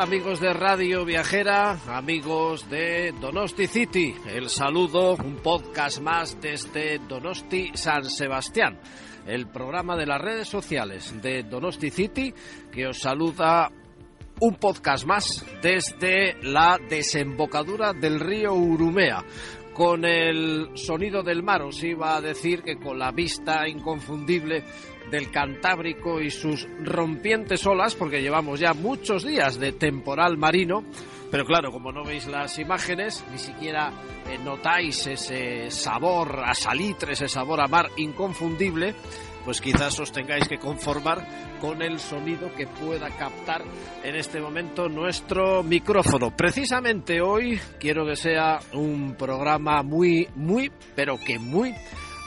amigos de Radio Viajera, amigos de Donosti City? El saludo, un podcast más desde Donosti San Sebastián, el programa de las redes sociales de Donosti City que os saluda un podcast más desde la desembocadura del río Urumea. Con el sonido del mar os iba a decir que con la vista inconfundible del Cantábrico y sus rompientes olas, porque llevamos ya muchos días de temporal marino, pero claro, como no veis las imágenes, ni siquiera eh, notáis ese sabor a salitre, ese sabor a mar inconfundible, pues quizás os tengáis que conformar con el sonido que pueda captar en este momento nuestro micrófono. Precisamente hoy quiero que sea un programa muy, muy, pero que muy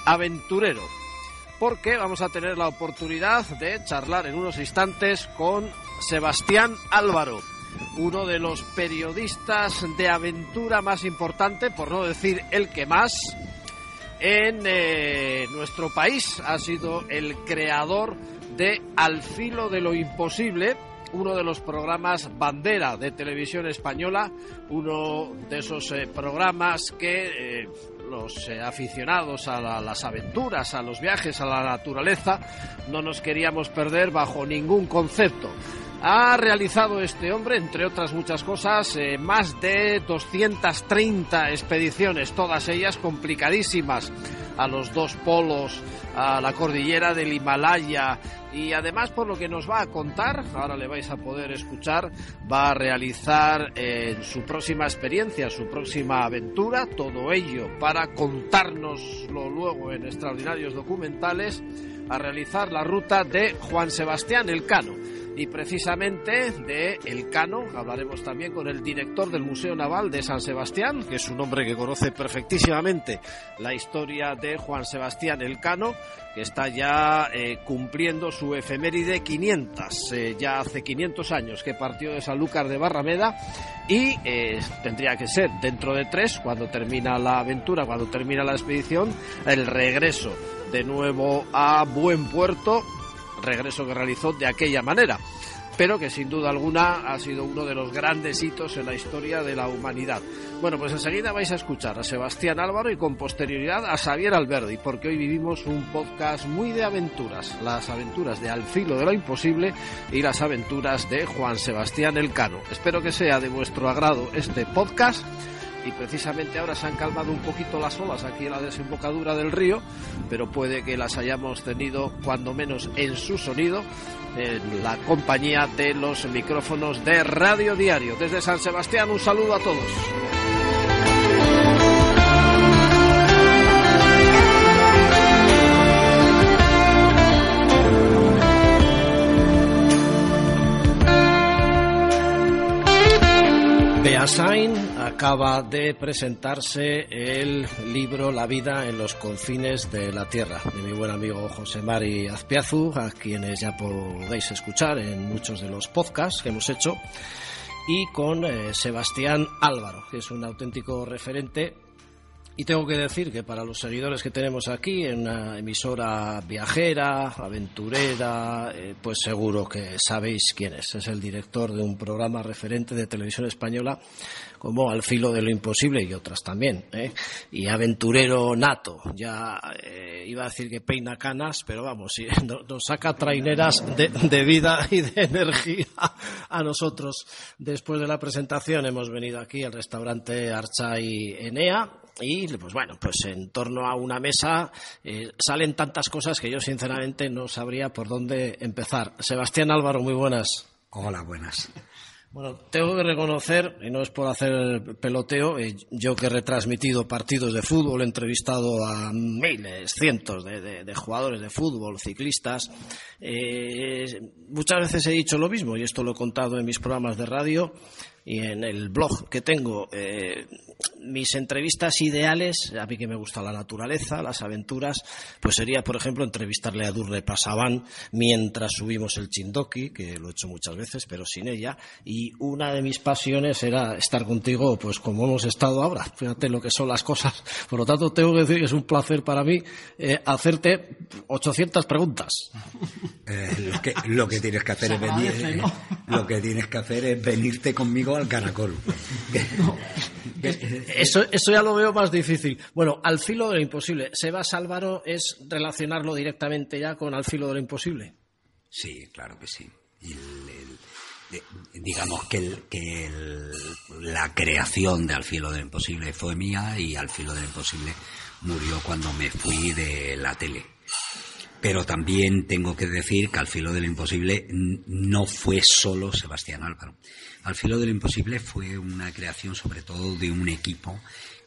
aventurero porque vamos a tener la oportunidad de charlar en unos instantes con Sebastián Álvaro, uno de los periodistas de aventura más importante, por no decir el que más, en eh, nuestro país. Ha sido el creador de Al filo de lo imposible, uno de los programas bandera de televisión española, uno de esos eh, programas que eh, los eh, aficionados a la, las aventuras, a los viajes, a la naturaleza, no nos queríamos perder bajo ningún concepto. Ha realizado este hombre, entre otras muchas cosas, eh, más de 230 expediciones, todas ellas complicadísimas, a los dos polos, a la cordillera del Himalaya, y además por lo que nos va a contar, ahora le vais a poder escuchar, va a realizar eh, su próxima experiencia, su próxima aventura, todo ello para contárnoslo luego en extraordinarios documentales, a realizar la ruta de Juan Sebastián Elcano. Y precisamente de Elcano hablaremos también con el director del Museo Naval de San Sebastián, que es un hombre que conoce perfectísimamente la historia de Juan Sebastián Elcano, que está ya eh, cumpliendo su efeméride 500, eh, ya hace 500 años que partió de Sanlúcar de Barrameda y eh, tendría que ser dentro de tres, cuando termina la aventura, cuando termina la expedición, el regreso de nuevo a buen puerto, regreso que realizó de aquella manera pero que sin duda alguna ha sido uno de los grandes hitos en la historia de la humanidad. Bueno, pues enseguida vais a escuchar a Sebastián Álvaro y con posterioridad a Xavier Alberdi, porque hoy vivimos un podcast muy de aventuras, las aventuras de Al filo de lo imposible y las aventuras de Juan Sebastián Elcano. Espero que sea de vuestro agrado este podcast y precisamente ahora se han calmado un poquito las olas aquí en la desembocadura del río, pero puede que las hayamos tenido cuando menos en su sonido en la compañía de los micrófonos de Radio Diario. Desde San Sebastián un saludo a todos. Acaba de presentarse el libro La vida en los confines de la tierra de mi buen amigo José Mari Azpiazu, a quienes ya podéis escuchar en muchos de los podcasts que hemos hecho, y con eh, Sebastián Álvaro, que es un auténtico referente y tengo que decir que para los seguidores que tenemos aquí, en una emisora viajera, aventurera, eh, pues seguro que sabéis quién es. Es el director de un programa referente de televisión española como Al filo de lo imposible y otras también. ¿eh? Y aventurero nato. Ya eh, iba a decir que peina canas, pero vamos, sí, no- nos saca traineras de, de vida y de energía a nosotros. Después de la presentación hemos venido aquí al restaurante Archai Enea y pues bueno, pues en torno a una mesa eh, salen tantas cosas que yo sinceramente no sabría por dónde empezar. Sebastián Álvaro, muy buenas. Hola, buenas. Bueno, tengo que reconocer, y no es por hacer peloteo, eh, yo que he retransmitido partidos de fútbol, he entrevistado a miles, cientos de, jugadores de fútbol, ciclistas, eh, muchas veces he dicho lo mismo, y esto lo he contado en mis programas de radio, y en el blog que tengo eh, mis entrevistas ideales, a mí que me gusta la naturaleza, las aventuras, pues sería, por ejemplo, entrevistarle a Durre Pasaban mientras subimos el Chindoki, que lo he hecho muchas veces, pero sin ella. Y una de mis pasiones era estar contigo, pues como hemos estado ahora. Fíjate lo que son las cosas. Por lo tanto, tengo que decir que es un placer para mí eh, hacerte 800 preguntas. Eh, lo, que, tienes que hacer es venir, lo que tienes que hacer es venirte conmigo al caracol. Eso, eso ya lo veo más difícil. Bueno, al filo de lo imposible. Sebas Álvaro es relacionarlo directamente ya con al filo de lo imposible. Sí, claro que sí. digamos que, que la creación de Al filo de lo imposible fue mía y Al filo de lo imposible murió cuando me fui de la tele. Pero también tengo que decir que Al filo de lo imposible no fue solo Sebastián Álvaro. Al filo de lo imposible fue una creación sobre todo de un equipo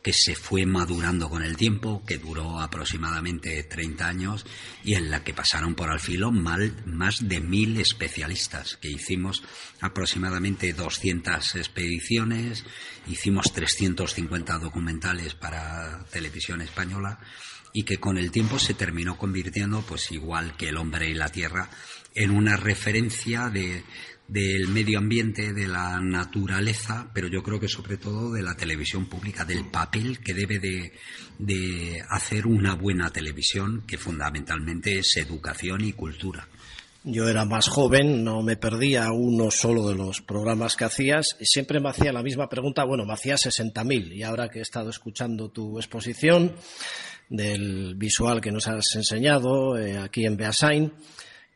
que se fue madurando con el tiempo, que duró aproximadamente 30 años y en la que pasaron por al filo más de mil especialistas, que hicimos aproximadamente 200 expediciones, hicimos 350 documentales para televisión española y que con el tiempo se terminó convirtiendo, pues igual que el hombre y la tierra, en una referencia de, del medio ambiente, de la naturaleza, pero yo creo que sobre todo de la televisión pública, del papel que debe de, hacer una buena televisión, que fundamentalmente es educación y cultura. Yo era más joven, no me perdía uno solo de los programas que hacías y siempre me hacía la misma pregunta, bueno, me hacía 60.000 y ahora que he estado escuchando tu exposición del visual que nos has enseñado eh, aquí en Beasain,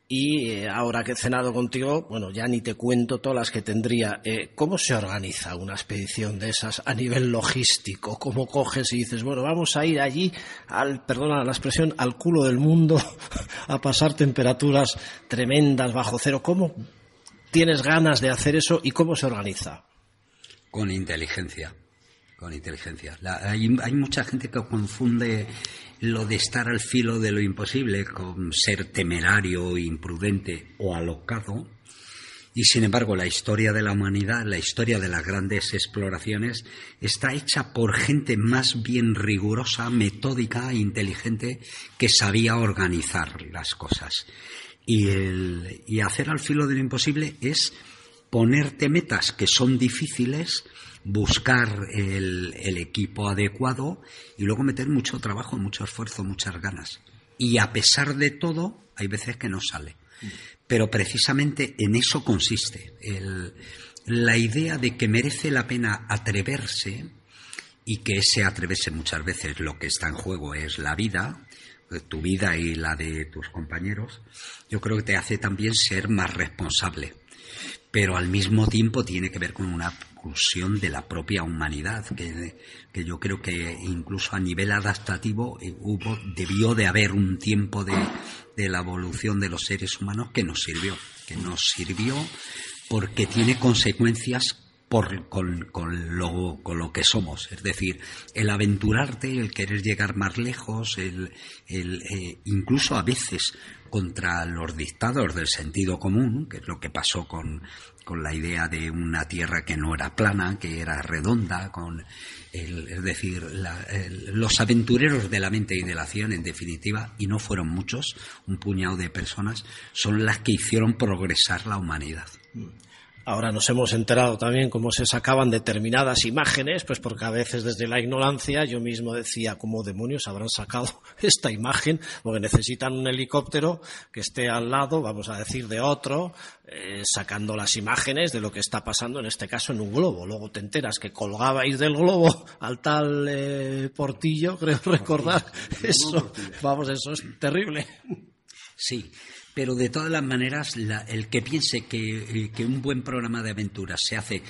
y eh, ahora que he cenado contigo, bueno, ya ni te cuento todas las que tendría. Eh, ¿Cómo se organiza una expedición de esas a nivel logístico? ¿Cómo coges y dices, bueno, vamos a ir allí, al, perdona la expresión, al culo del mundo, a pasar temperaturas tremendas bajo cero? ¿Cómo tienes ganas de hacer eso y cómo se organiza? Con inteligencia con inteligencia. hay, mucha gente que confunde lo de estar al filo de lo imposible con ser temerario, imprudente o alocado. Y sin embargo, la historia de la humanidad, la historia de las grandes exploraciones, está hecha por gente más bien rigurosa, metódica e inteligente que sabía organizar las cosas. Y, y hacer al filo de lo imposible es ponerte metas que son difíciles, buscar el, equipo adecuado y luego meter mucho trabajo, mucho esfuerzo, muchas ganas. Y a pesar de todo, hay veces que no sale. Pero precisamente en eso consiste la idea de que merece la pena atreverse y que ese atreverse muchas veces lo que está en juego es la vida, tu vida y la de tus compañeros, yo creo que te hace también ser más responsable pero al mismo tiempo tiene que ver con una de la propia humanidad, que, que yo creo que incluso a nivel adaptativo eh, hubo, debió de haber un tiempo de, de la evolución de los seres humanos que nos sirvió, que nos sirvió porque tiene consecuencias por, con, con, lo, con, lo, que somos. Es decir, el aventurarte, el querer llegar más lejos, el, el eh, incluso a veces contra los dictados del sentido común, que es lo que pasó con, con la idea de una tierra que no era plana, que era redonda, con el, es decir, los aventureros de la mente y de la acción, en definitiva, y no fueron muchos, un puñado de personas, son las que hicieron progresar la humanidad. Ahora nos hemos enterado también cómo se sacaban determinadas imágenes, pues porque a veces desde la ignorancia yo mismo decía, ¿cómo demonios habrán sacado esta imagen? Porque necesitan un helicóptero que esté al lado, vamos a decir, de otro, eh, sacando las imágenes de lo que está pasando, en este caso en un globo. Luego te enteras que colgabais del globo al tal eh, Portillo, creo recordar. Eso, vamos, eso es terrible. Sí, pero de todas las maneras, el que piense eh, que, un buen programa de aventuras se hace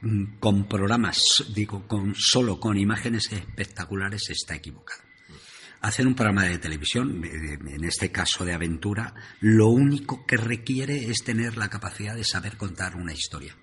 mm, con programas, digo, con, solo con imágenes espectaculares, está equivocado. Hacer un programa de televisión, en este caso de aventura, lo único que requiere es tener la capacidad de saber contar una historia.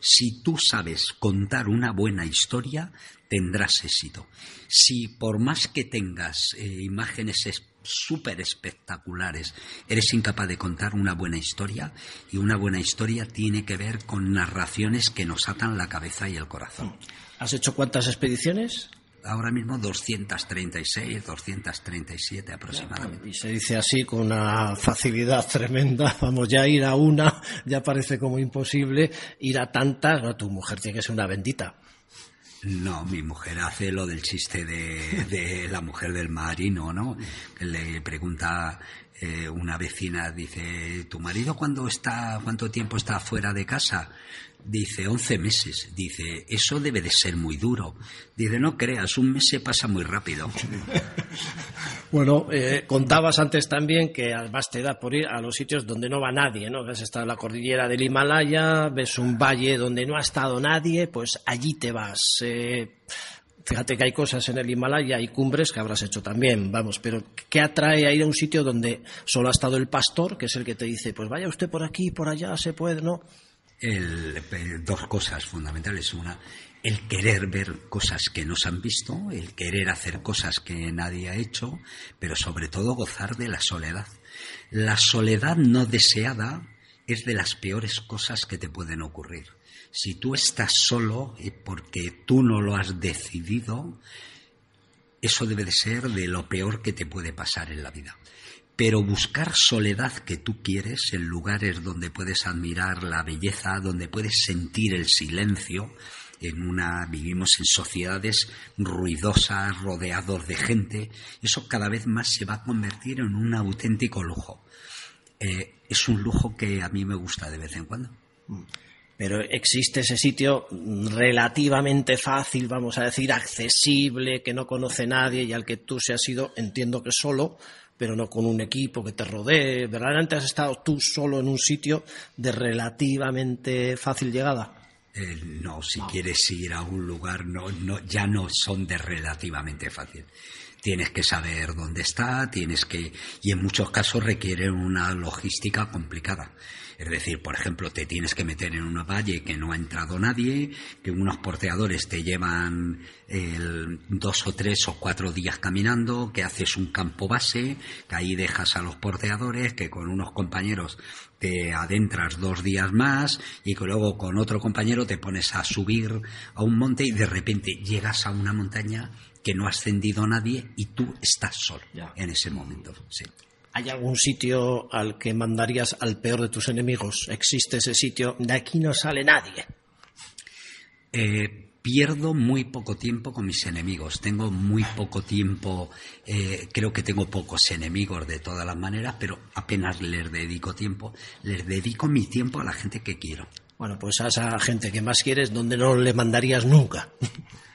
Si tú sabes contar una buena historia, tendrás éxito. Si por más que tengas eh, imágenes espectaculares, súper espectaculares. Eres incapaz de contar una buena historia y una buena historia tiene que ver con narraciones que nos atan la cabeza y el corazón. ¿Has hecho cuántas expediciones? ahora mismo 236, 237 aproximadamente. Y se dice así con una facilidad tremenda. Vamos, ya ir a una ya parece como imposible. Ir a tantas, no, tu mujer tiene que ser una bendita. No, mi mujer hace lo del chiste de, la mujer del marino, ¿no? Le pregunta eh, una vecina, dice, ¿tu marido cuándo está, cuánto tiempo está fuera de casa? Dice, 11 meses. Dice, eso debe de ser muy duro. Dice, no creas, un mes se pasa muy rápido. bueno, eh, contabas antes también que además te da por ir a los sitios donde no va nadie, ¿no? Ves está la cordillera del Himalaya, ves un valle donde no ha estado nadie, pues allí te vas. Eh, fíjate que hay cosas en el Himalaya, hay cumbres que habrás hecho también, vamos, pero ¿qué atrae a ir a un sitio donde solo ha estado el pastor, que es el que te dice, pues vaya usted por aquí, por allá, se puede, ¿no? Dos cosas fundamentales. Una, el querer ver cosas que no se han visto, el querer hacer cosas que nadie ha hecho, pero sobre todo gozar de la soledad. La soledad no deseada es de las peores cosas que te pueden ocurrir. Si tú estás solo porque tú no lo has decidido, eso debe de ser de lo peor que te puede pasar en la vida pero buscar soledad que tú quieres en lugares donde puedes admirar la belleza, donde puedes sentir el silencio. En una vivimos en sociedades ruidosas, rodeados de gente. Eso cada vez más se va a convertir en un auténtico lujo. Eh, es un lujo que a mí me gusta de vez en cuando. Pero existe ese sitio relativamente fácil, vamos a decir, accesible, que no conoce nadie y al que tú se has ido, entiendo que solo, pero no con un equipo que te rodee. ¿Verdaderamente has estado tú solo en un sitio de relativamente fácil llegada? Eh, no, si quieres ir a un lugar, no, no, ya no son de relativamente fácil. Tienes que saber dónde está, tienes que, y en muchos casos requiere una logística complicada. Es decir, por ejemplo, te tienes que meter en una valle que no ha entrado nadie, que unos porteadores te llevan dos o tres o cuatro días caminando, que haces un campo base, que ahí dejas a los porteadores, que con unos compañeros te adentras dos días más y que luego con otro compañero te pones a subir a un monte y de repente llegas a una montaña que no ha ascendido nadie y tú estás solo en ese momento. Sí. ¿Hay algún sitio al que mandarías al peor de tus enemigos? ¿Existe ese sitio? De aquí no sale nadie. Eh, pierdo muy poco tiempo con mis enemigos. Tengo muy poco tiempo, eh, creo que tengo pocos enemigos de todas las maneras, pero apenas les dedico tiempo. Les dedico mi tiempo a la gente que quiero. Bueno, pues a esa gente que más quieres, donde no le mandarías nunca.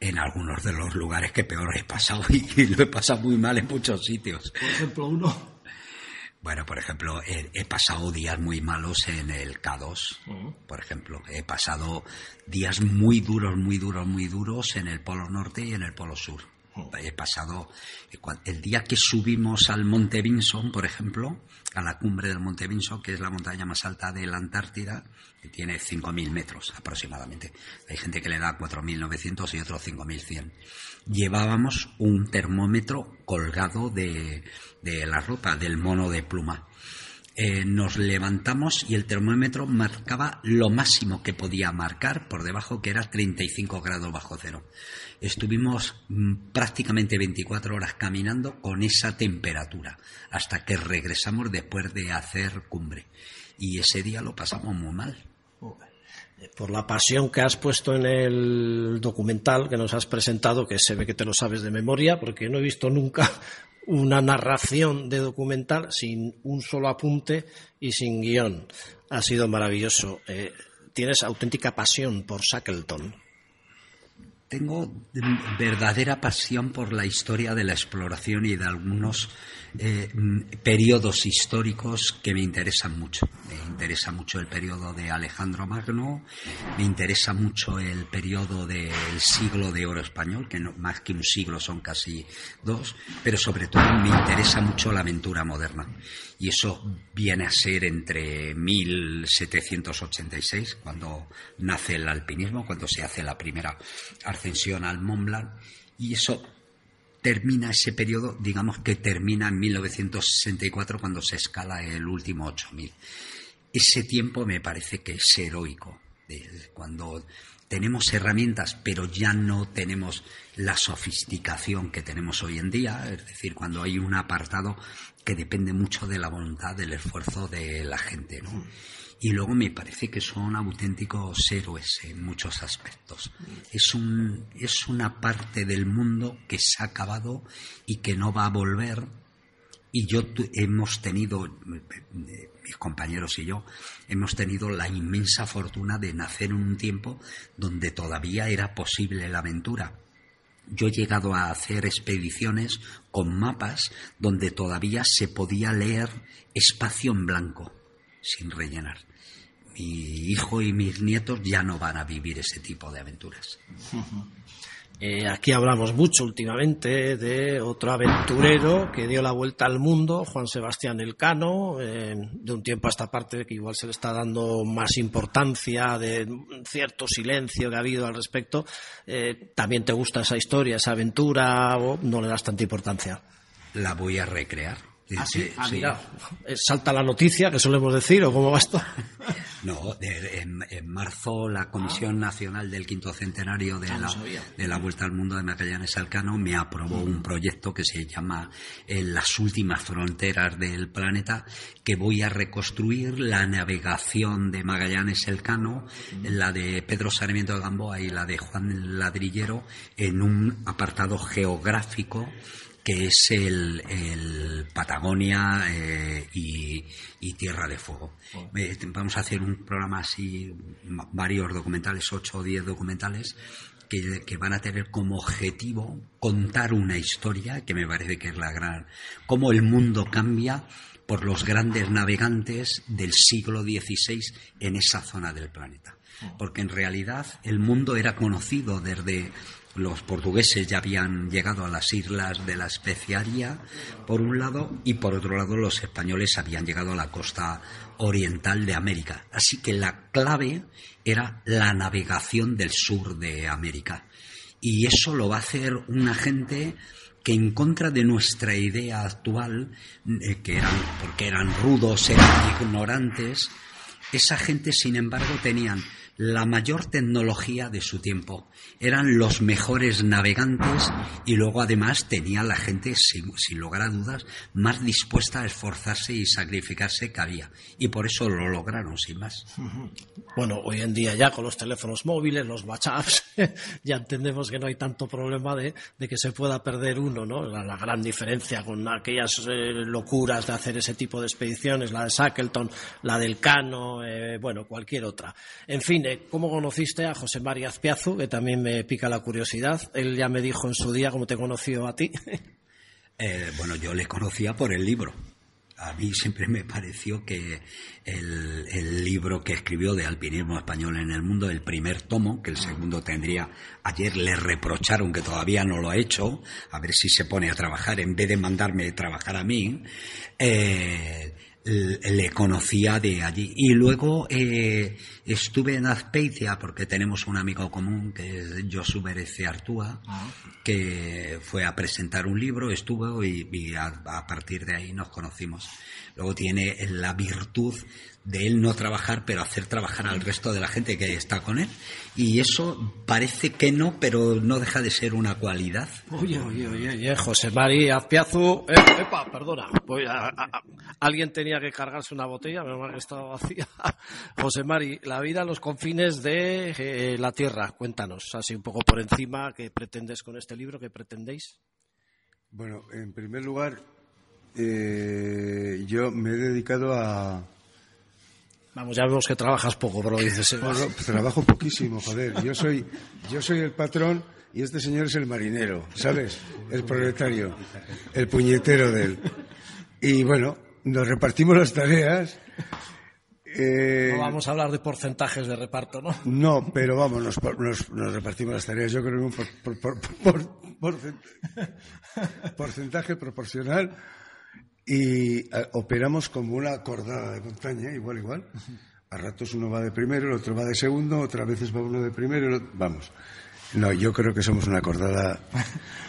en algunos de los lugares que peor he pasado y, lo he pasado muy mal en muchos sitios. Por ejemplo, uno. Bueno, por ejemplo, he, pasado días muy malos en el K2, por ejemplo. He pasado días muy duros, muy duros, muy duros en el Polo Norte y en el Polo Sur. He pasado, el día que subimos al Monte Vinson, por ejemplo, a la cumbre del Monte Vinson, que es la montaña más alta de la Antártida, que tiene 5.000 metros aproximadamente. Hay gente que le da 4.900 y otros 5.100. Llevábamos un termómetro colgado de, de la ropa, del mono de pluma. Eh, nos levantamos y el termómetro marcaba lo máximo que podía marcar por debajo, que era 35 grados bajo cero. Estuvimos mm, prácticamente 24 horas caminando con esa temperatura hasta que regresamos después de hacer cumbre. Y ese día lo pasamos muy mal. Por la pasión que has puesto en el documental que nos has presentado, que se ve que te lo sabes de memoria, porque no he visto nunca una narración de documental sin un solo apunte y sin guion. Ha sido maravilloso. Eh, tienes auténtica pasión por Shackleton. Tengo verdadera pasión por la historia de la exploración y de algunos eh, periodos históricos que me interesan mucho. Me interesa mucho el periodo de Alejandro Magno, me interesa mucho el periodo del siglo de oro español, que más que un siglo son casi dos, pero sobre todo me interesa mucho la aventura moderna. Y eso viene a ser entre 1786, cuando nace el alpinismo, cuando se hace la primera ascensión al Mont Blanc, y eso termina ese periodo, digamos que termina en 1964 cuando se escala el último 8000. Ese tiempo me parece que es heroico, cuando tenemos herramientas, pero ya no tenemos la sofisticación que tenemos hoy en día, es decir, cuando hay un apartado que depende mucho de la voluntad, del esfuerzo de la gente, ¿no? Y luego me parece que son auténticos héroes en muchos aspectos. Es, un, es una parte del mundo que se ha acabado y que no va a volver. Y yo hemos tenido, mis compañeros y yo, hemos tenido la inmensa fortuna de nacer en un tiempo donde todavía era posible la aventura yo he llegado a hacer expediciones con mapas donde todavía se podía leer espacio en blanco, sin rellenar. Mi hijo y mis nietos ya no van a vivir ese tipo de aventuras. Eh, aquí hablamos mucho últimamente de otro aventurero que dio la vuelta al mundo, Juan Sebastián Elcano, eh, de un tiempo a esta parte que igual se le está dando más importancia, de cierto silencio que ha habido al respecto. Eh, ¿También te gusta esa historia, esa aventura o no le das tanta importancia? La voy a recrear Ah, sí, ah, mira, eh, salta la noticia, que solemos decir, o cómo va esto. No, en, marzo la Comisión Nacional del Quinto Centenario de, la, de la Vuelta al Mundo de Magallanes Alcano me aprobó un proyecto que se llama En las últimas fronteras del planeta, que voy a reconstruir la navegación de Magallanes Elcano, la de Pedro Sarmiento de Gamboa y la de Juan Ladrillero, en un apartado geográfico que es el, Patagonia eh, y, Tierra de Fuego. Eh, vamos a hacer un programa así, varios documentales, ocho o diez documentales, que, que, van a tener como objetivo contar una historia, que me parece que es la gran... cómo el mundo cambia por los grandes navegantes del siglo XVI en esa zona del planeta. Porque en realidad el mundo era conocido desde los portugueses ya habían llegado a las islas de la especiaria, por un lado, y por otro lado los españoles habían llegado a la costa oriental de América. Así que la clave era la navegación del sur de América. Y eso lo va a hacer una gente que en contra de nuestra idea actual, eh, que eran, porque eran rudos, eran ignorantes, esa gente, sin embargo, tenían la mayor tecnología de su tiempo. Eran los mejores navegantes y luego además tenía la gente, sin, lugar a dudas, más dispuesta a esforzarse y sacrificarse que había. Y por eso lo lograron, sin más. Bueno, hoy en día ya con los teléfonos móviles, los WhatsApps, ya entendemos que no hay tanto problema de, que se pueda perder uno, ¿no? La, gran diferencia con aquellas eh, locuras de hacer ese tipo de expediciones, la de Shackleton, la del Cano, eh, bueno, cualquier otra. En fin, ¿cómo conociste a José María Azpiazu? Que también me pica la curiosidad. Él ya me dijo en su día cómo te conoció a ti. Eh, bueno, yo le conocía por el libro. A mí siempre me pareció que el, libro que escribió de alpinismo español en el mundo, el primer tomo, que el segundo tendría, ayer le reprocharon que todavía no lo ha hecho, a ver si se pone a trabajar en vez de mandarme a trabajar a mí, eh, le conocía de allí. Y luego eh, estuve en Azpeitia porque tenemos un amigo común que es Josu Berece Artúa, ah. que fue a presentar un libro, estuvo y, a, a, partir de ahí nos conocimos. Luego tiene la virtud de él no trabajar, pero hacer trabajar al resto de la gente que está con él. Y eso parece que no, pero no deja de ser una cualidad. Oye, oye, oye, José María Azpiazu. Eh, epa, perdona. alguien tenía que cargarse una botella, pero que estaba vacía. José Mari, la vida a los confines de eh, la Tierra. Cuéntanos, así un poco por encima, ¿qué pretendes con este libro? ¿Qué pretendéis? Bueno, en primer lugar, eh, yo me he dedicado a Vamos, ya vemos que trabajas poco, pero dices. Pues trabajo poquísimo, joder. Yo soy, yo soy el patrón y este señor es el marinero, ¿sabes? El proletario, el puñetero de él. Y bueno, nos repartimos las tareas. Eh, no vamos a hablar de porcentajes de reparto, ¿no? No, pero vamos, nos, nos, repartimos las tareas. Yo creo que un por, porcentaje proporcional y eh, operamos como una cordada de montaña, igual, igual. A ratos uno va de primero, el otro va de segundo, otras veces va uno de primero, vamos. No, yo creo que somos una acordada,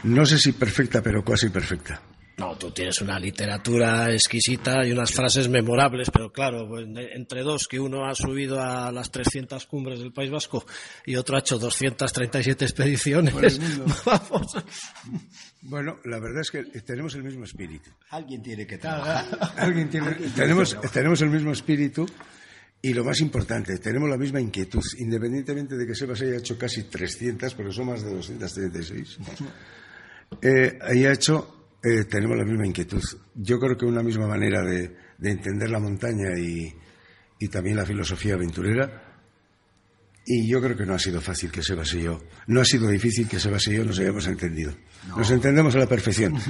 no sé si perfecta, pero casi perfecta. No, tú tienes una literatura exquisita y unas frases memorables, pero claro, pues, entre dos, que uno ha subido a las 300 cumbres del País Vasco y otro ha hecho 237 expediciones. Vamos. Bueno, la verdad es que tenemos el mismo espíritu. Alguien tiene que trabajar. Alguien tiene, tenemos, tenemos el mismo espíritu y lo más importante, tenemos la misma inquietud, independientemente de que Sebas haya hecho casi 300, pero son más de 236. Eh, haya hecho eh, tenemos la misma inquietud. Yo creo que una misma manera de, entender la montaña y, también la filosofía aventurera. Y yo creo que no ha sido fácil que Sebas y yo, no ha sido difícil que Sebas y yo nos hayamos entendido. Nos entendemos a la perfección.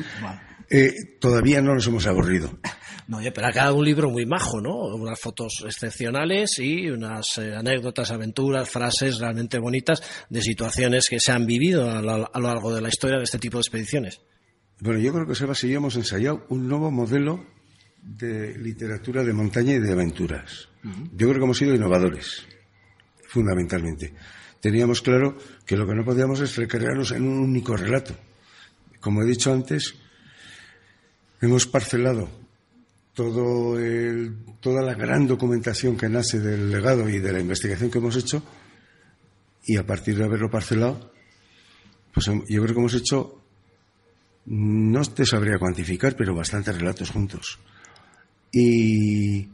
Eh, todavía no nos hemos aburrido. No, pero ha quedado un libro muy majo, ¿no? Unas fotos excepcionales y unas eh, anécdotas, aventuras, frases realmente bonitas de situaciones que se han vivido a lo largo de la historia de este tipo de expediciones. Bueno, yo creo que Sebas y yo hemos ensayado un nuevo modelo de literatura de montaña y de aventuras. Yo creo que hemos sido innovadores, fundamentalmente. Teníamos claro que lo que no podíamos es recrearnos en un único relato. Como he dicho antes, hemos parcelado todo toda la gran documentación que nace del legado y de la investigación que hemos hecho y a partir de haberlo parcelado, pues yo creo que hemos hecho no te sabría cuantificar, pero bastantes relatos juntos. Y,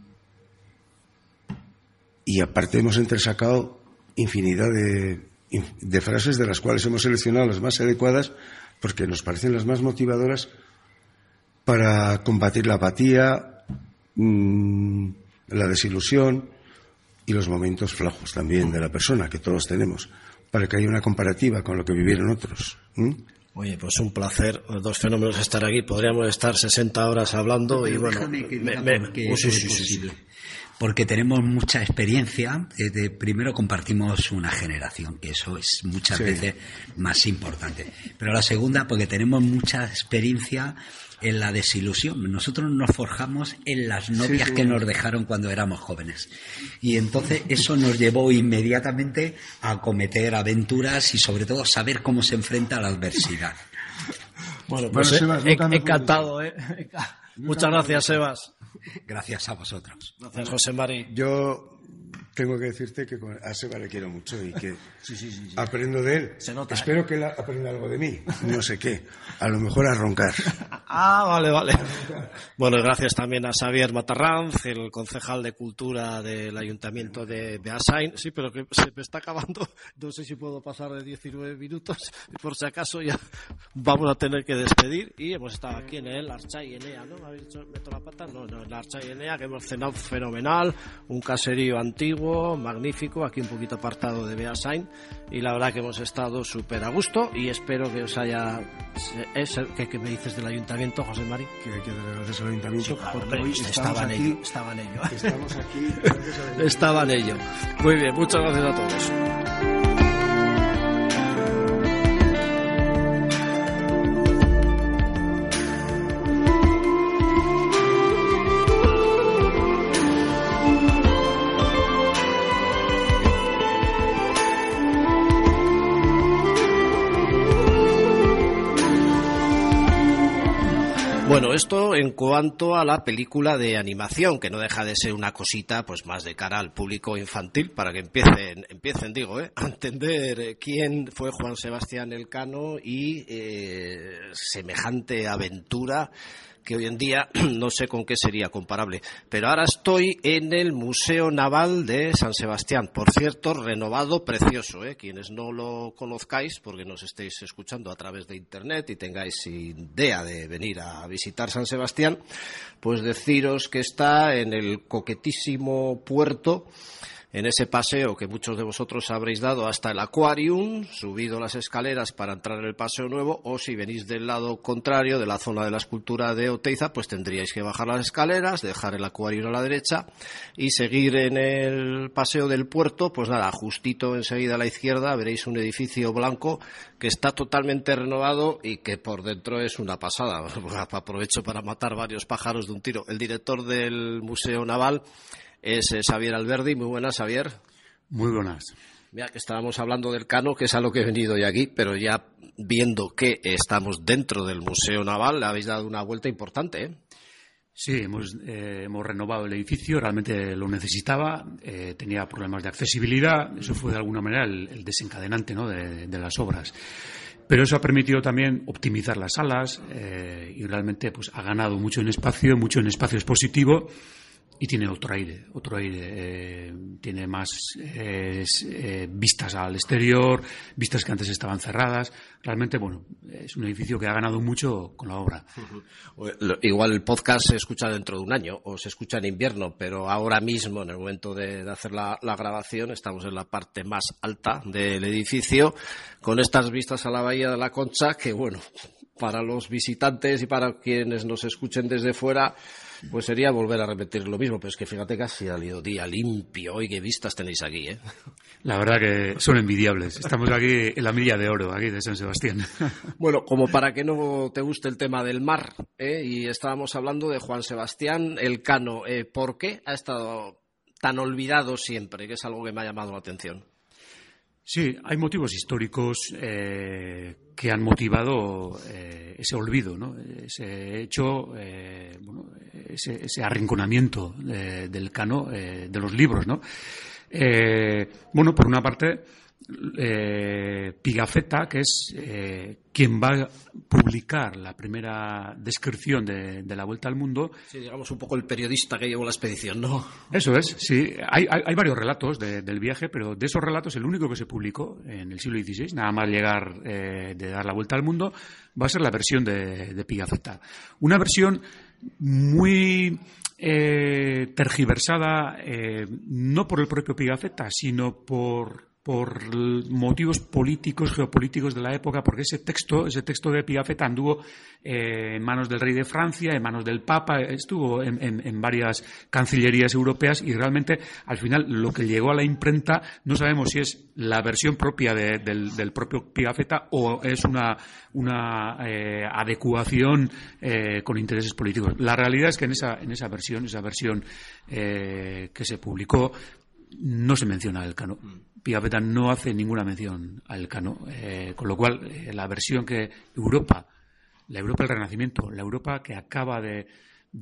y aparte hemos entresacado infinidad de, de frases de las cuales hemos seleccionado las más adecuadas porque nos parecen las más motivadoras para combatir la apatía, mm, la desilusión y los momentos flojos también de la persona que todos tenemos, para que haya una comparativa con lo que vivieron otros. Oye, pues un placer, los dos fenómenos estar aquí. Podríamos estar 60 horas hablando y bueno, porque tenemos mucha experiencia. Eh, primero compartimos una generación, que eso es muchas veces más importante. Pero la segunda, porque tenemos mucha experiencia en la desilusión. Nosotros nos forjamos en las novias que nos dejaron cuando éramos jóvenes. Y entonces eso nos llevó inmediatamente a cometer aventuras y sobre todo saber cómo se enfrenta a la adversidad. Bueno, pues eh, encantado, ¿eh? Muchas gracias, Sebas. Gracias a vosotros. Gracias, José Mari. Yo tengo que decirte que a Seba le quiero mucho y que aprendo de él. Espero que él aprenda algo de mí. No sé qué. A lo mejor a roncar. ah, vale, vale. Bueno, gracias también a Xavier Matarranz, el concejal de Cultura del Ayuntamiento de Beasain. Sí, pero que se me está acabando. No sé si puedo pasar de 19 minutos. Por si acaso ya vamos a tener que despedir. Y hemos estado aquí en el Archay Enea, ¿no? ¿Me habéis dicho meto la pata? No, no, el Archay Enea, que hemos cenado fenomenal. Un caserío antiguo magnífico, aquí un poquito apartado de Beasain y la verdad que hemos estado súper a gusto y espero que os haya... ¿Qué, me dices del ayuntamiento, José Mari? Que hay que dar gracias al ayuntamiento estaba en ello. Estaba en ello. Estamos aquí. estaba en ello. Muy bien, muchas gracias a todos. Bueno, esto en cuanto a la película de animación, que no deja de ser una cosita pues más de cara al público infantil, para que empiecen, empiecen digo, ¿eh? a entender quién fue Juan Sebastián Elcano y eh, semejante aventura que hoy en día no sé con qué sería comparable. Pero ahora estoy en el Museo Naval de San Sebastián. Por cierto, renovado, precioso. ¿eh? Quienes no lo conozcáis, porque nos estéis escuchando a través de Internet y tengáis idea de venir a visitar San Sebastián, pues deciros que está en el coquetísimo puerto en ese paseo que muchos de vosotros habréis dado hasta el Aquarium, subido las escaleras para entrar en el paseo nuevo, o si venís del lado contrario, de la zona de la escultura de Oteiza, pues tendríais que bajar las escaleras, dejar el Aquarium a la derecha y seguir en el paseo del puerto, pues nada, justito enseguida a la izquierda veréis un edificio blanco que está totalmente renovado y que por dentro es una pasada. Aprovecho para matar varios pájaros de un tiro. El director del Museo Naval es Xavier Alberdi. Muy buenas, Xavier. Muy buenas. Mira que estábamos hablando del Cano, que es a lo que he venido hoy aquí, pero ya viendo que estamos dentro del Museo Naval, le habéis dado una vuelta importante, ¿eh? Sí, hemos, eh, hemos renovado el edificio, realmente lo necesitaba, eh, tenía problemas de accesibilidad, eso fue de alguna manera el, desencadenante ¿no? de, las obras. Pero eso ha permitido también optimizar las salas eh, y realmente pues, ha ganado mucho en espacio, mucho en espacio expositivo y tiene otro aire, otro aire. Eh, tiene más eh, eh, vistas al exterior, vistas que antes estaban cerradas. Realmente, bueno, es un edificio que ha ganado mucho con la obra. Igual el podcast se escucha dentro de un año o se escucha en invierno, pero ahora mismo, en el momento de, hacer la, grabación, estamos en la parte más alta del edificio con estas vistas a la Bahía de la Concha que, bueno, para los visitantes y para quienes nos escuchen desde fuera, pues sería volver a repetir lo mismo, pero es que fíjate que ha salido día limpio y qué vistas tenéis aquí, ¿eh? La verdad que son envidiables. Estamos aquí en la milla de oro, aquí de San Sebastián. Bueno, como para que no te guste el tema del mar, ¿eh? y estábamos hablando de Juan Sebastián Elcano, ¿eh? ¿por qué ha estado tan olvidado siempre? Que es algo que me ha llamado la atención. Sí, hay motivos históricos eh, que han motivado eh, ese olvido, ¿no? ese hecho, eh, ese, arrinconamiento del cano de los libros. ¿no? bueno, por una parte, eh, Pigafetta, que es eh, quien va a publicar la primera descripción de, la Vuelta al Mundo. Sí, digamos un poco el periodista que llevó la expedición, ¿no? Eso es, sí. Hay, varios relatos del viaje, pero de esos relatos el único que se publicó en el siglo XVI, nada más llegar eh, de dar la Vuelta al Mundo, va a ser la versión de, de Pigafetta. Una versión muy tergiversada, no por el propio Pigafetta, sino por por motivos políticos, geopolíticos de la época, porque ese texto, ese texto de Pigafetta anduvo eh, en manos del rey de Francia, en manos del Papa, estuvo en, varias cancillerías europeas y realmente al final lo que llegó a la imprenta no sabemos si es la versión propia del, propio Pigafetta o es una, eh, adecuación eh, con intereses políticos. La realidad es que en esa, en esa versión, esa versión que se publicó, no se menciona el cano. Pigafetta no hace ninguna mención al Cano, eh, con lo cual eh, la versión que Europa, la Europa del Renacimiento, la Europa que acaba de,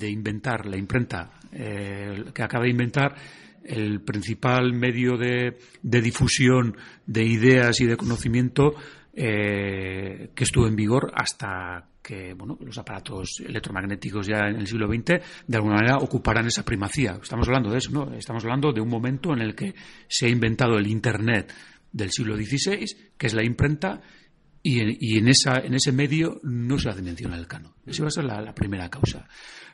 inventar la imprenta, eh, que acaba de inventar el principal medio de, de difusión de ideas y de conocimiento que estuvo en vigor hasta que bueno, los aparatos electromagnéticos ya en el siglo XX de alguna manera ocuparán esa primacía. Estamos hablando de eso, ¿no? Estamos hablando de un momento en el que se ha inventado el Internet del siglo XVI, que es la imprenta, y en, esa, en ese medio no se hace mención al cano. Esa va a ser la, primera causa.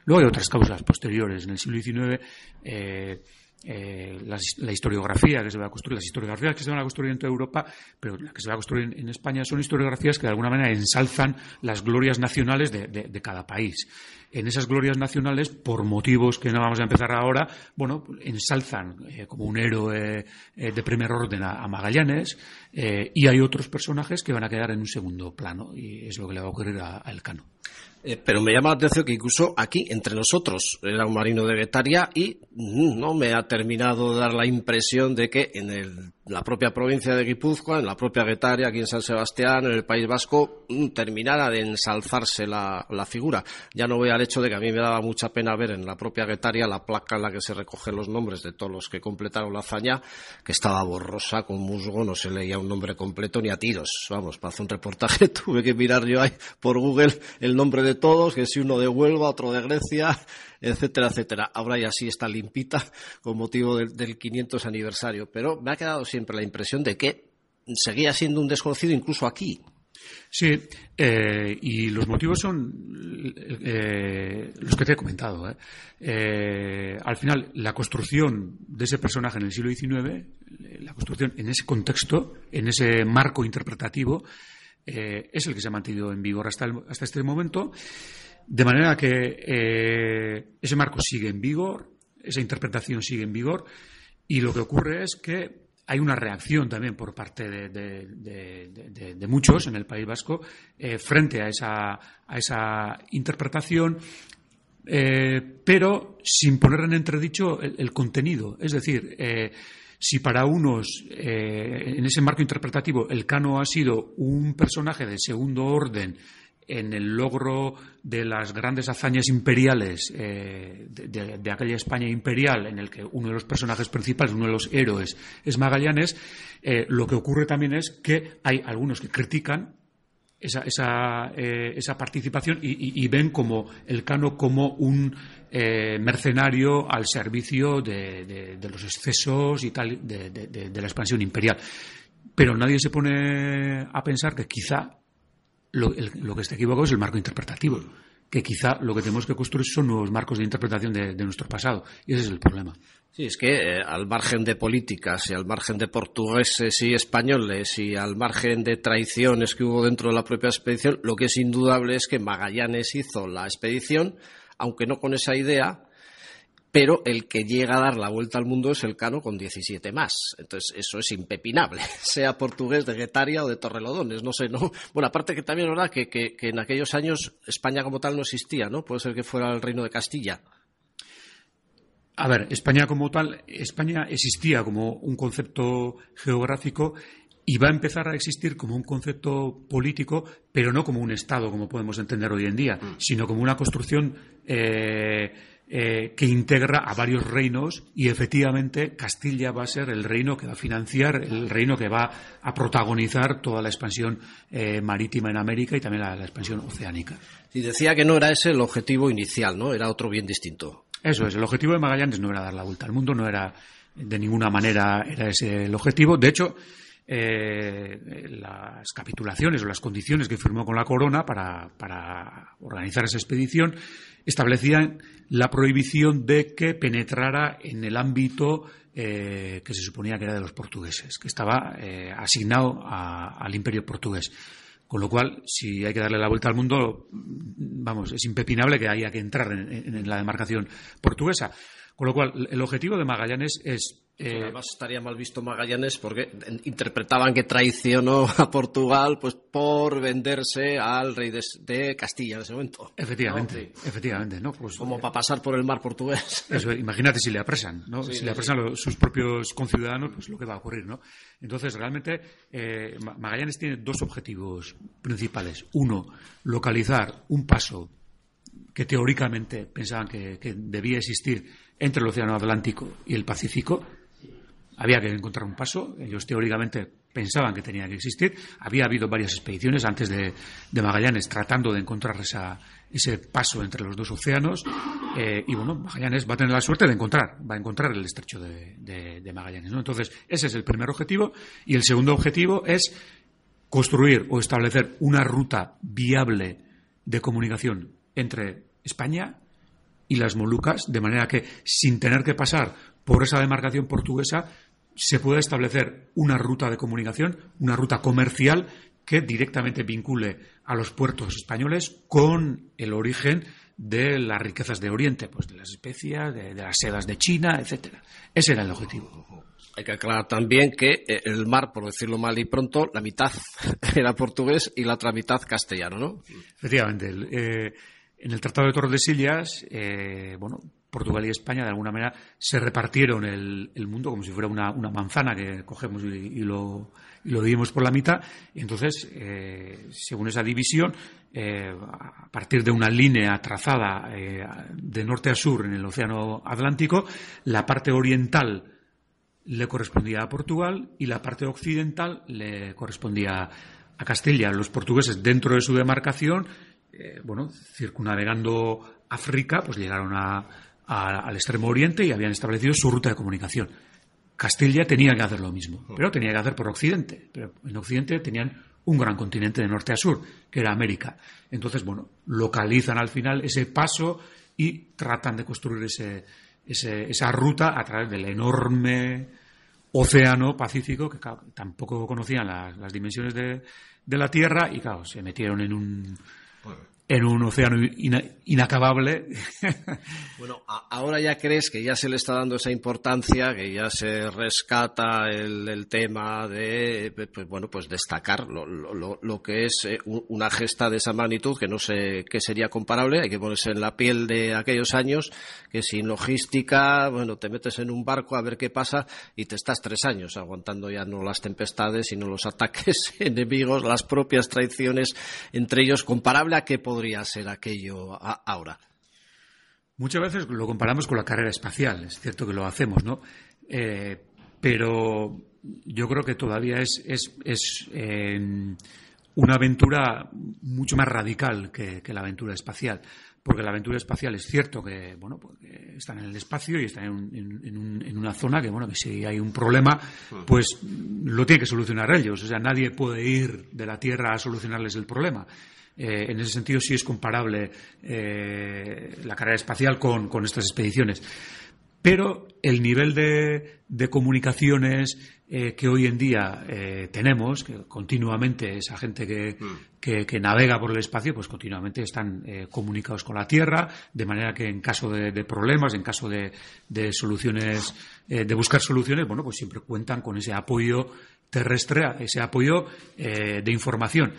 Luego hay otras causas posteriores. En el siglo XIX eh, la, historiografía que se va a construir, las historiografías que se van a construir en toda Europa, pero las que se va a construir en, España son historiografías que de alguna manera ensalzan las glorias nacionales de, cada país. En esas glorias nacionales, por motivos que no vamos a empezar ahora, bueno, ensalzan eh, como un héroe eh, de primer orden a, Magallanes y hay otros personajes que van a quedar en un segundo plano y es lo que le va a ocurrir a, a Elcano. Eh, pero me llama la atención que incluso aquí, entre nosotros, era un marino de Guetaria y mm, no me ha terminado de dar la impresión de que en la propia provincia de Guipúzcoa, en la propia Guetaria, aquí en San Sebastián, en el País Vasco, mm, terminara de ensalzarse la, figura. Ya no voy al hecho de que a mí me daba mucha pena ver en la propia Guetaria la placa en la que se recogen los nombres de todos los que completaron la hazaña, que estaba borrosa, con musgo, no se leía un nombre completo ni a tiros. Vamos, para hacer un reportaje tuve que mirar yo ahí por Google el nombre de todos, que si uno de Huelva, otro de Grecia, etcétera, etcétera. Ahora ya sí está limpita con motivo del, 500 aniversario, pero me ha quedado siempre la impresión de que seguía siendo un desconocido incluso aquí. Sí, eh, y los motivos son eh, los que te he comentado. ¿eh? al final, la construcción de ese personaje en el siglo XIX, la construcción en ese contexto, en ese marco interpretativo, eh, es el que se ha mantenido en vigor hasta, hasta este momento, de manera que eh, ese marco sigue en vigor, esa interpretación sigue en vigor, y lo que ocurre es que hay una reacción también por parte de, muchos en el País Vasco eh, frente a esa, a esa interpretación, pero sin poner en entredicho el, contenido. Es decir, Si para unos, eh, en ese marco interpretativo, el Cano ha sido un personaje de segundo orden en el logro de las grandes hazañas imperiales eh, de, aquella España imperial, en el que uno de los personajes principales, uno de los héroes, es Magallanes, eh, lo que ocurre también es que hay algunos que critican esa, esa, eh, esa participación y, ven como el Cano como un mercenario al servicio de, los excesos y tal de la expansión imperial. Pero nadie se pone a pensar que quizá lo, que está equivocado es el marco interpretativo, que quizá lo que tenemos que construir son nuevos marcos de interpretación de, nuestro pasado. Y ese es el problema. Sí, es que eh, al margen de políticas y al margen de portugueses y españoles y al margen de traiciones que hubo dentro de la propia expedición, lo que es indudable es que Magallanes hizo la expedición, aunque no con esa idea, pero el que llega a dar la vuelta al mundo es el Cano con 17 más. Entonces, eso es impepinable, sea portugués de Guetaria o de Torrelodones, no sé, ¿no? Bueno, aparte que también, ¿verdad?, que, que, en aquellos años España como tal no existía, ¿no? Puede ser que fuera el reino de Castilla. A ver, España como tal, España existía como un concepto geográfico y va a empezar a existir como un concepto político, pero no como un Estado, como podemos entender hoy en día, mm. sino como una construcción eh, eh, que integra a varios reinos y efectivamente Castilla va a ser el reino que va a financiar, el reino que va a protagonizar toda la expansión eh, marítima en América y también la, expansión oceánica. Y decía que no era ese el objetivo inicial, ¿no? Era otro bien distinto. Eso es, el objetivo de Magallanes no era dar la vuelta al mundo, no era de ninguna manera era ese el objetivo. De hecho, eh, las capitulaciones o las condiciones que firmó con la corona para, para organizar esa expedición establecían la prohibición de que penetrara en el ámbito eh, que se suponía que era de los portugueses, que estaba eh, asignado al imperio portugués. Con lo cual, si hay que darle la vuelta al mundo, vamos, es impepinable que haya que entrar en la demarcación portuguesa. Con lo cual, el objetivo de Magallanes es eh, además estaría mal visto Magallanes porque interpretaban que traicionó a Portugal pues por venderse al rey de, Castilla en ese momento. Efectivamente, efectivamente, ¿no? Pues, Como para pasar por el mar portugués. imagínate si le apresan, ¿no? si le apresan sus propios conciudadanos, pues lo que va a ocurrir, ¿no? Entonces, realmente, eh, Magallanes tiene dos objetivos principales. Uno, localizar un paso que teóricamente pensaban que debía existir entre el Océano Atlántico y el Pacífico, había que encontrar un paso. Ellos teóricamente pensaban que tenía que existir. Había habido varias expediciones antes de, Magallanes tratando de encontrar ese paso entre los dos océanos. Eh, y bueno, Magallanes va a tener la suerte de encontrar, va a encontrar el estrecho de, Magallanes. Entonces, ese es el primer objetivo. Y el segundo objetivo es construir o establecer una ruta viable de comunicación entre España y las Molucas, de manera que sin tener que pasar por esa demarcación portuguesa, se puede establecer una ruta de comunicación, una ruta comercial que directamente vincule a los puertos españoles con el origen de las riquezas de Oriente, pues de las especias, de, las sedas de China, etcétera. Ese era el objetivo. Hay que aclarar también que eh, el mar, por decirlo mal y pronto, la mitad era portugués y la otra mitad castellano, ¿no? Efectivamente. Eh, en el Tratado de Tordesillas, eh, bueno, Portugal y España de alguna manera se repartieron el, mundo como si fuera una, manzana que cogemos y, lo, dividimos por la mitad. Y entonces, eh, según esa división, eh, a partir de una línea trazada eh, de norte a sur en el Océano Atlántico, la parte oriental le correspondía a Portugal y la parte occidental le correspondía a Castilla. Los portugueses, dentro de su demarcación, bueno, circunnavegando África, pues llegaron a, al extremo oriente y habían establecido su ruta de comunicación. Castilla tenía que hacer lo mismo, pero tenía que hacer por occidente. Pero en occidente tenían un gran continente de norte a sur, que era América. Entonces, bueno, localizan al final ese paso y tratan de construir ese, esa ruta a través del enorme océano Pacífico, que tampoco conocían las, dimensiones de, de, la Tierra y, claro, se metieron en un en un océano inacabable. Bueno, ahora ya crees que ya se le está dando esa importancia, que ya se rescata el, tema de, pues, bueno, pues destacar lo, lo, que es eh, una gesta de esa magnitud, que no sé qué sería comparable, hay que ponerse en la piel de aquellos años, que sin logística, bueno, te metes en un barco a ver qué pasa y te estás tres años aguantando ya no las tempestades, sino los ataques enemigos, las propias traiciones entre ellos, comparable a qué podría ser aquello ahora. Muchas veces lo comparamos con la carrera espacial, es cierto que lo hacemos, ¿no? Eh, pero yo creo que todavía es, es, eh, una aventura mucho más radical que, la aventura espacial. Porque la aventura espacial es cierto que, bueno, pues, están en el espacio y están en, una zona que, bueno, que si hay un problema, pues lo tiene que solucionar ellos. O sea, nadie puede ir de la Tierra a solucionarles el problema. Eh, en ese sentido sí es comparable eh, la carrera espacial con, estas expediciones. Pero el nivel de, comunicaciones eh, que hoy en día tenemos, que continuamente esa gente mm. que, navega por el espacio, pues continuamente están comunicados con la Tierra, de manera que en caso de, problemas, en caso de, de soluciones, de buscar soluciones, bueno, pues siempre cuentan con ese apoyo terrestre, ese apoyo de información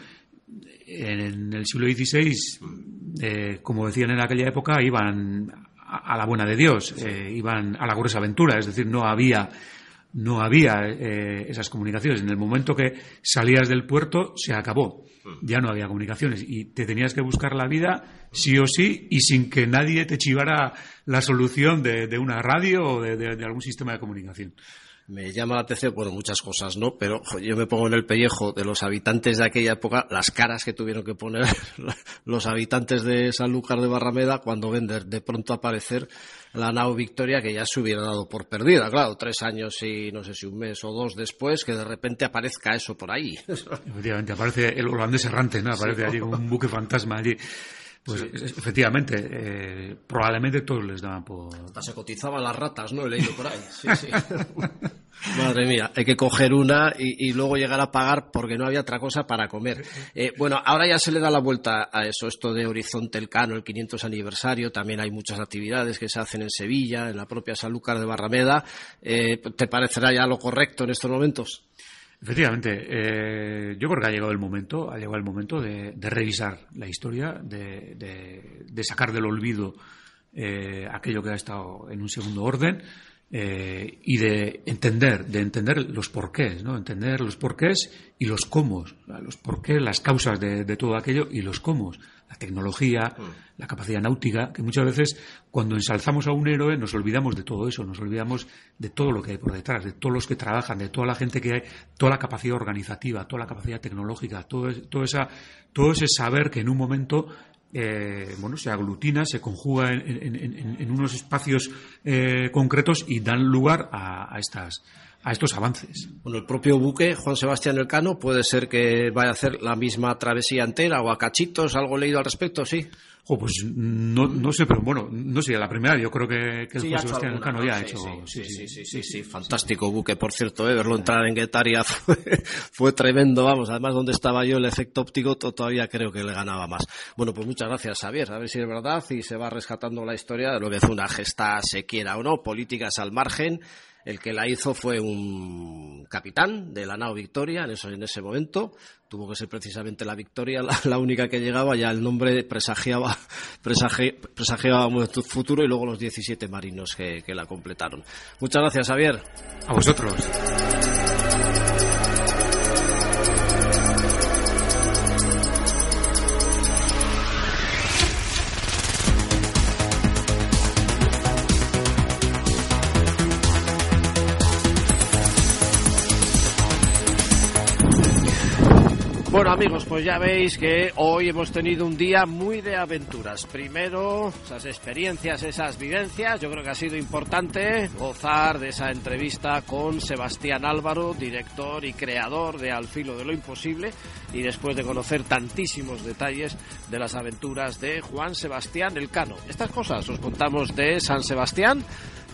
en el siglo XVI, eh, como decían en aquella época, iban a, la buena de Dios, eh, iban a la gruesa aventura, es decir, no había no había eh, esas comunicaciones. En el momento que salías del puerto, se acabó. Ya no había comunicaciones y te tenías que buscar la vida sí o sí y sin que nadie te chivara la solución de, una radio o de algún sistema de comunicación me llama la atención, bueno, muchas cosas, ¿no? Pero yo me pongo en el pellejo de los habitantes de aquella época, las caras que tuvieron que poner los habitantes de Sanlúcar de Barrameda cuando ven de, pronto aparecer la nao Victoria que ya se hubiera dado por perdida, claro, tres años y no sé si un mes o dos después, que de repente aparezca eso por ahí. Efectivamente, aparece el holandés errante, ¿no? Aparece allí como un buque fantasma allí. Pues efectivamente, eh, probablemente todos les daban por. Hasta se cotizaban las ratas, ¿no? He leído por ahí. Sí, sí. Madre mía, hay que coger una y, luego llegar a pagar porque no había otra cosa para comer. Eh, bueno, ahora ya se le da la vuelta a eso, esto de Horizonte el Cano, el 500 aniversario. También hay muchas actividades que se hacen en Sevilla, en la propia Sanlúcar de Barrameda. Eh, ¿Te parecerá ya lo correcto en estos momentos? Efectivamente, eh, yo creo que ha llegado el momento, ha llegado el momento de, revisar la historia, de, sacar del olvido eh, aquello que ha estado en un segundo orden eh, y de entender, de entender los porqués, ¿no? Entender los porqués y los cómo, los porqués, las causas de, todo aquello y los cómo la tecnología, mm. la capacidad náutica, que muchas veces cuando ensalzamos a un héroe nos olvidamos de todo eso, nos olvidamos de todo lo que hay por detrás, de todos los que trabajan, de toda la gente que hay, toda la capacidad organizativa, toda la capacidad tecnológica, todo, todo, esa, todo ese saber que en un momento eh, bueno, se aglutina, se conjuga en, unos espacios eh, concretos y dan lugar a estas a estos avances. Bueno, el propio buque, Juan Sebastián Elcano, puede ser que vaya a hacer la misma travesía entera o a cachitos, algo leído al respecto, sí. pues no, no sé, pero bueno, no sé, la primera yo creo que, que Juan Sebastián Elcano ya ha hecho. Sí sí sí, sí, fantástico buque, por cierto, ¿eh? verlo entrar en Guetaria fue, tremendo, vamos, además donde estaba yo el efecto óptico todavía creo que le ganaba más. Bueno, pues muchas gracias, Javier, a ver si es verdad y se va rescatando la historia de lo que es una gesta, se quiera o no, políticas al margen el que la hizo fue un capitán de la nao Victoria en, eso, en ese momento. Tuvo que ser precisamente la Victoria la, única que llegaba. Ya el nombre presagiaba, presagiaba un futuro y luego los 17 marinos que, que la completaron. Muchas gracias, Javier. A vosotros. Amigos, pues ya veis que hoy hemos tenido un día muy de aventuras. Primero, esas experiencias, esas vivencias, yo creo que ha sido importante gozar de esa entrevista con Sebastián Álvaro, director y creador de Al filo de lo imposible, y después de conocer tantísimos detalles de las aventuras de Juan Sebastián Elcano. Estas cosas os contamos de San Sebastián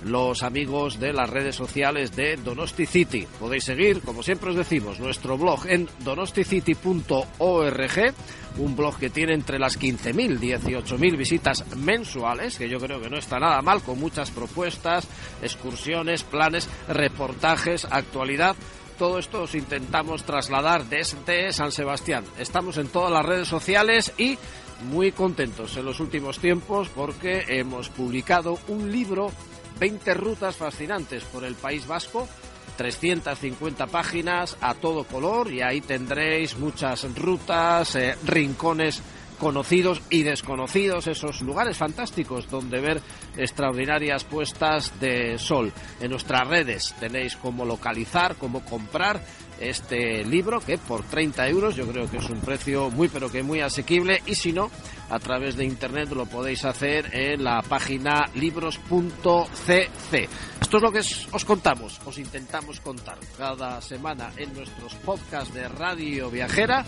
los amigos de las redes sociales de Donosti City. Podéis seguir, como siempre os decimos, nuestro blog en donosticity.org, un blog que tiene entre las 15.000 y 18.000 visitas mensuales, que yo creo que no está nada mal, con muchas propuestas, excursiones, planes, reportajes, actualidad todo esto os intentamos trasladar desde San Sebastián. Estamos en todas las redes sociales y muy contentos en los últimos tiempos porque hemos publicado un libro 20 rutas fascinantes por el País Vasco, 350 páginas a todo color y ahí tendréis muchas rutas, eh, rincones conocidos y desconocidos, esos lugares fantásticos donde ver extraordinarias puestas de sol. En nuestras redes tenéis cómo localizar, cómo comprar este libro que por 30 euros yo creo que es un precio muy pero que muy asequible y si no a través de internet lo podéis hacer en la página libros.cc. Esto es lo que os contamos, os intentamos contar cada semana en nuestros podcasts de Radio Viajera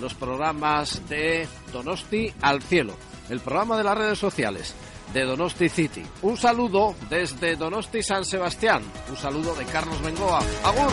los programas de Donosti al cielo, el programa de las redes sociales de Donosti City. Un saludo desde Donosti San Sebastián, un saludo de Carlos Bengoa. ¡Agur!